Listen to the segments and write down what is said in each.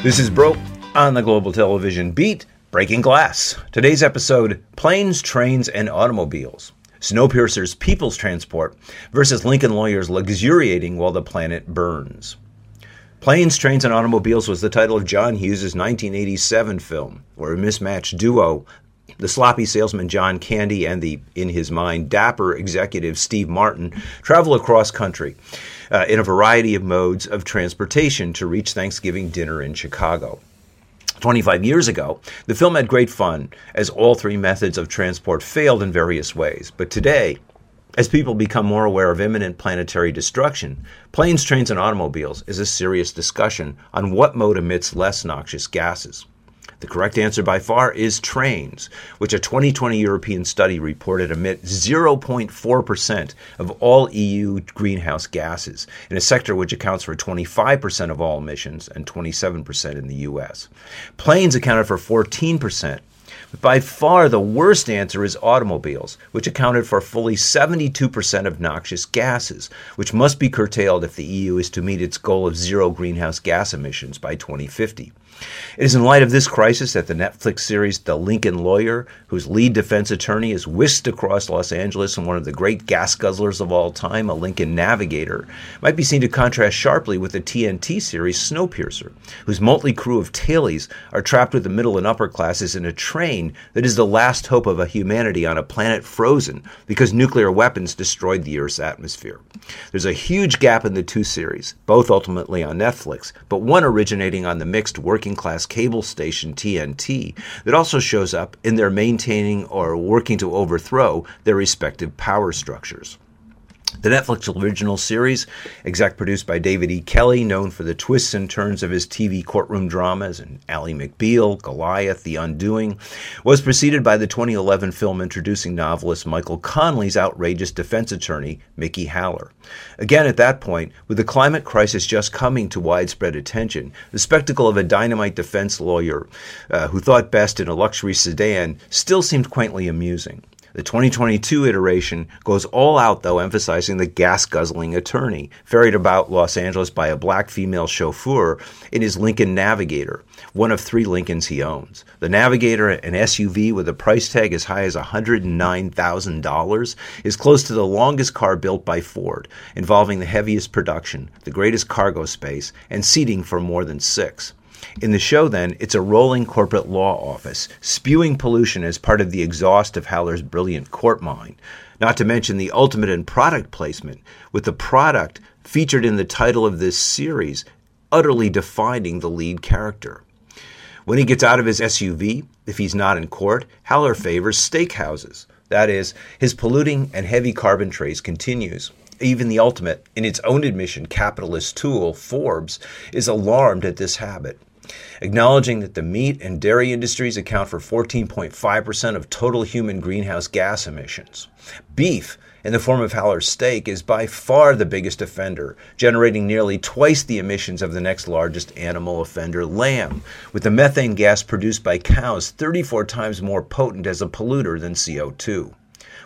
This is Broe on the Global Television Beat, Breaking Glass. Today's episode Planes, Trains, and Automobiles. Snowpiercer's People's Transport versus Lincoln Lawyer's Luxuriating While the Planet Burns. Planes, Trains, and Automobiles was the title of John Hughes' 1987 film, where a mismatched duo, the sloppy salesman John Candy and the, in his mind, dapper executive Steve Martin, travel across country uh, in a variety of modes of transportation to reach Thanksgiving dinner in Chicago. 25 years ago, the film had great fun, as all three methods of transport failed in various ways. But today, as people become more aware of imminent planetary destruction, planes, trains, and automobiles is a serious discussion on what mode emits less noxious gases. The correct answer by far is trains, which a 2020 European study reported emit 0.4% of all EU greenhouse gases, in a sector which accounts for 25% of all emissions and 27% in the US. Planes accounted for 14%. But by far the worst answer is automobiles, which accounted for fully 72% of noxious gases, which must be curtailed if the EU is to meet its goal of zero greenhouse gas emissions by 2050. It is in light of this crisis that the Netflix series The Lincoln Lawyer, whose lead defense attorney is whisked across Los Angeles in one of the great gas guzzlers of all time, a Lincoln Navigator, might be seen to contrast sharply with the TNT series Snowpiercer, whose motley crew of tailies are trapped with the middle and upper classes in a train that is the last hope of a humanity on a planet frozen because nuclear weapons destroyed the Earth's atmosphere. There's a huge gap in the two series, both ultimately on Netflix, but one originating on the mixed working working class cable station TNT that also shows up in their maintaining or working to overthrow their respective power structures. The Netflix original series, exec produced by David E. Kelley, known for the twists and turns of his TV courtroom dramas and Ally McBeal, Goliath, The Undoing, was preceded by the 2011 film introducing novelist Michael Connelly's outrageous defense attorney, Mickey Haller. Again, at that point, with the climate crisis just coming to widespread attention, the spectacle of a dynamite defense lawyer uh, who thought best in a luxury sedan still seemed quaintly amusing. The 2022 iteration goes all out, though, emphasizing the gas guzzling attorney, ferried about Los Angeles by a black female chauffeur in his Lincoln Navigator, one of three Lincolns he owns. The Navigator, an SUV with a price tag as high as $109,000, is close to the longest car built by Ford, involving the heaviest production, the greatest cargo space, and seating for more than six. In the show, then, it's a rolling corporate law office, spewing pollution as part of the exhaust of Haller's brilliant court mind. Not to mention the ultimate in product placement, with the product featured in the title of this series utterly defining the lead character. When he gets out of his SUV, if he's not in court, Haller favors steakhouses. That is, his polluting and heavy carbon trace continues. Even the ultimate, in its own admission, capitalist tool, Forbes, is alarmed at this habit acknowledging that the meat and dairy industries account for 14.5% of total human greenhouse gas emissions. Beef, in the form of Haller's steak, is by far the biggest offender, generating nearly twice the emissions of the next largest animal offender, lamb, with the methane gas produced by cows 34 times more potent as a polluter than CO2.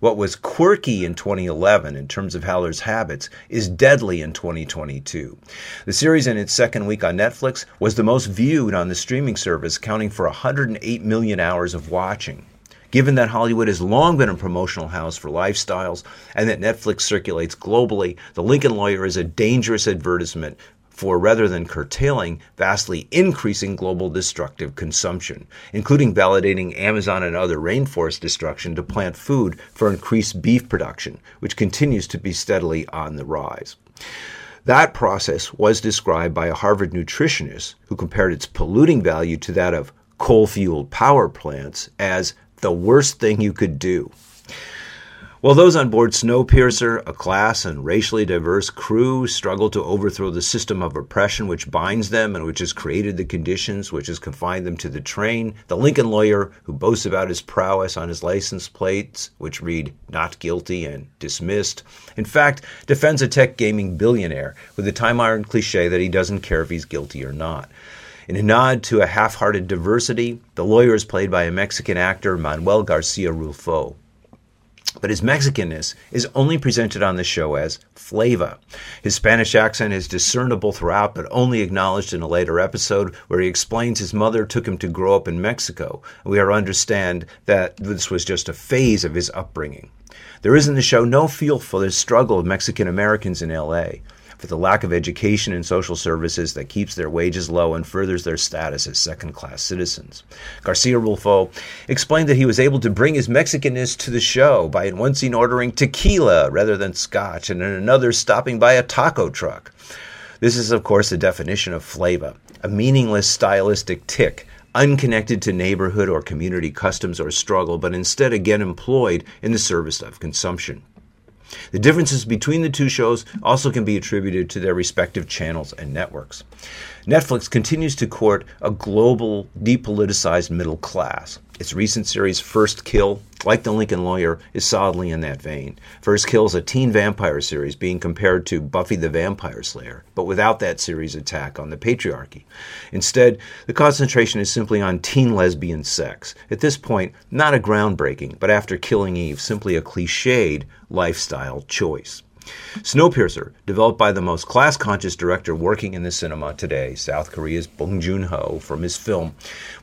What was quirky in 2011 in terms of Haller's habits is deadly in 2022. The series in its second week on Netflix was the most viewed on the streaming service, counting for 108 million hours of watching. Given that Hollywood has long been a promotional house for lifestyles and that Netflix circulates globally, The Lincoln Lawyer is a dangerous advertisement for rather than curtailing, vastly increasing global destructive consumption, including validating Amazon and other rainforest destruction to plant food for increased beef production, which continues to be steadily on the rise. That process was described by a Harvard nutritionist who compared its polluting value to that of coal fueled power plants as the worst thing you could do. While those on board Snowpiercer, a class and racially diverse crew, struggle to overthrow the system of oppression which binds them and which has created the conditions which has confined them to the train, the Lincoln lawyer, who boasts about his prowess on his license plates, which read not guilty and dismissed, in fact, defends a tech gaming billionaire with the time ironed cliche that he doesn't care if he's guilty or not. In a nod to a half hearted diversity, the lawyer is played by a Mexican actor, Manuel Garcia Rulfo but his Mexicanness is only presented on the show as flavor. His Spanish accent is discernible throughout, but only acknowledged in a later episode where he explains his mother took him to grow up in Mexico. We are understand that this was just a phase of his upbringing. There is in the show no feel for the struggle of Mexican Americans in LA for the lack of education and social services that keeps their wages low and furthers their status as second class citizens. Garcia Rulfo explained that he was able to bring his Mexicanness to the show by in one scene ordering tequila rather than scotch, and in another stopping by a taco truck. This is, of course, the definition of flavor, a meaningless stylistic tic unconnected to neighborhood or community customs or struggle, but instead again employed in the service of consumption. The differences between the two shows also can be attributed to their respective channels and networks. Netflix continues to court a global, depoliticized middle class. Its recent series, First Kill, like The Lincoln Lawyer, is solidly in that vein. First Kill is a teen vampire series being compared to Buffy the Vampire Slayer, but without that series' attack on the patriarchy. Instead, the concentration is simply on teen lesbian sex. At this point, not a groundbreaking, but after Killing Eve, simply a cliched lifestyle choice. Snowpiercer, developed by the most class conscious director working in the cinema today, South Korea's Bong Joon Ho, from his film,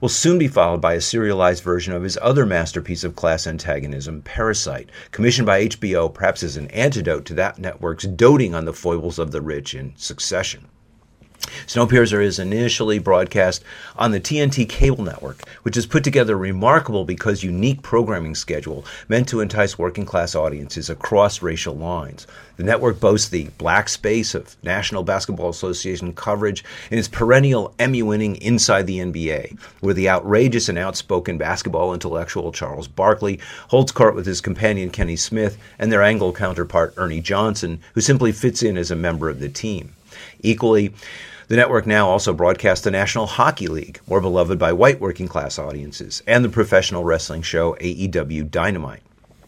will soon be followed by a serialized version of his other masterpiece of class antagonism, Parasite, commissioned by HBO perhaps as an antidote to that network's doting on the foibles of the rich in succession. Snowpiercer is initially broadcast on the TNT cable network, which has put together a remarkable because unique programming schedule meant to entice working class audiences across racial lines. The network boasts the black space of National Basketball Association coverage and its perennial Emmy winning Inside the NBA, where the outrageous and outspoken basketball intellectual Charles Barkley holds court with his companion Kenny Smith and their Anglo counterpart Ernie Johnson, who simply fits in as a member of the team. Equally, the network now also broadcasts the National Hockey League, more beloved by white working class audiences, and the professional wrestling show AEW Dynamite.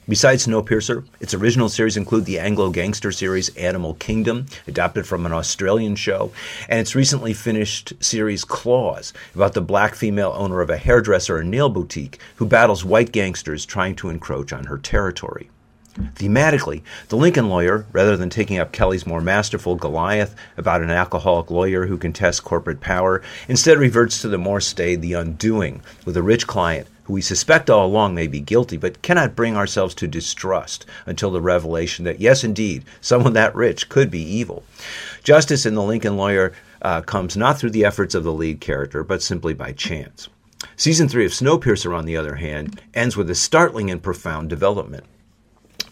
Besides Snowpiercer, its original series include the Anglo gangster series Animal Kingdom, adapted from an Australian show, and its recently finished series Claws, about the black female owner of a hairdresser and nail boutique who battles white gangsters trying to encroach on her territory. Thematically, The Lincoln Lawyer, rather than taking up Kelley's more masterful Goliath about an alcoholic lawyer who contests corporate power, instead reverts to the more staid The Undoing, with a rich client who we suspect all along may be guilty, but cannot bring ourselves to distrust until the revelation that, yes, indeed, someone that rich could be evil. Justice in The Lincoln Lawyer uh, comes not through the efforts of the lead character, but simply by chance. Season 3 of Snowpiercer, on the other hand, ends with a startling and profound development.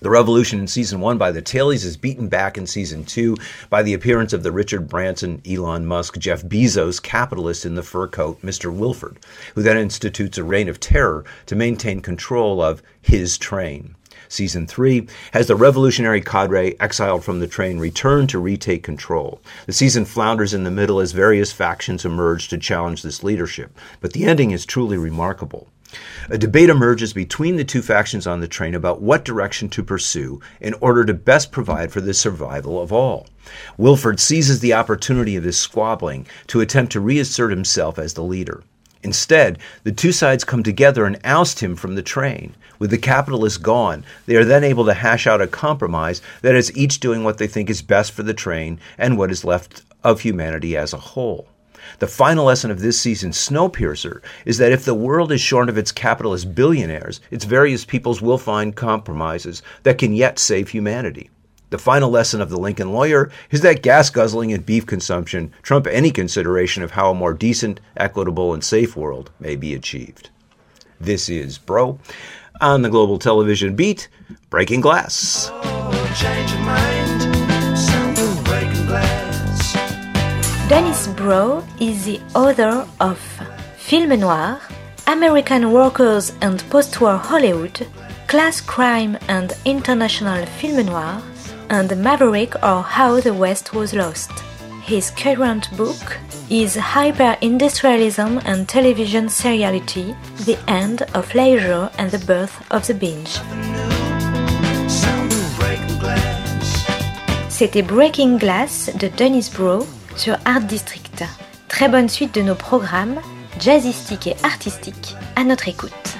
The revolution in season one by the tailies is beaten back in season two by the appearance of the Richard Branson, Elon Musk, Jeff Bezos capitalist in the fur coat, Mr. Wilford, who then institutes a reign of terror to maintain control of his train. Season 3 has the revolutionary cadre exiled from the train return to retake control. The season flounders in the middle as various factions emerge to challenge this leadership, but the ending is truly remarkable. A debate emerges between the two factions on the train about what direction to pursue in order to best provide for the survival of all. Wilford seizes the opportunity of this squabbling to attempt to reassert himself as the leader. Instead, the two sides come together and oust him from the train. With the capitalists gone, they are then able to hash out a compromise that is each doing what they think is best for the train and what is left of humanity as a whole. The final lesson of this season's Snowpiercer is that if the world is shorn of its capitalist billionaires, its various peoples will find compromises that can yet save humanity. The final lesson of the Lincoln lawyer is that gas guzzling and beef consumption trump any consideration of how a more decent, equitable, and safe world may be achieved. This is Broe on the Global Television Beat, Breaking Glass. Dennis Broe is the author of Film Noir, American Workers and Postwar Hollywood, Class Crime and International Film Noir, and Maverick or How the West Was Lost. His current book is Hyper-Industrialism and Television Seriality, The End of Leisure and the Birth of the Binge. C'était Breaking Glass de Dennis Broe sur Art District. Très bonne suite de nos programmes, jazzistiques et artistiques, à notre écoute.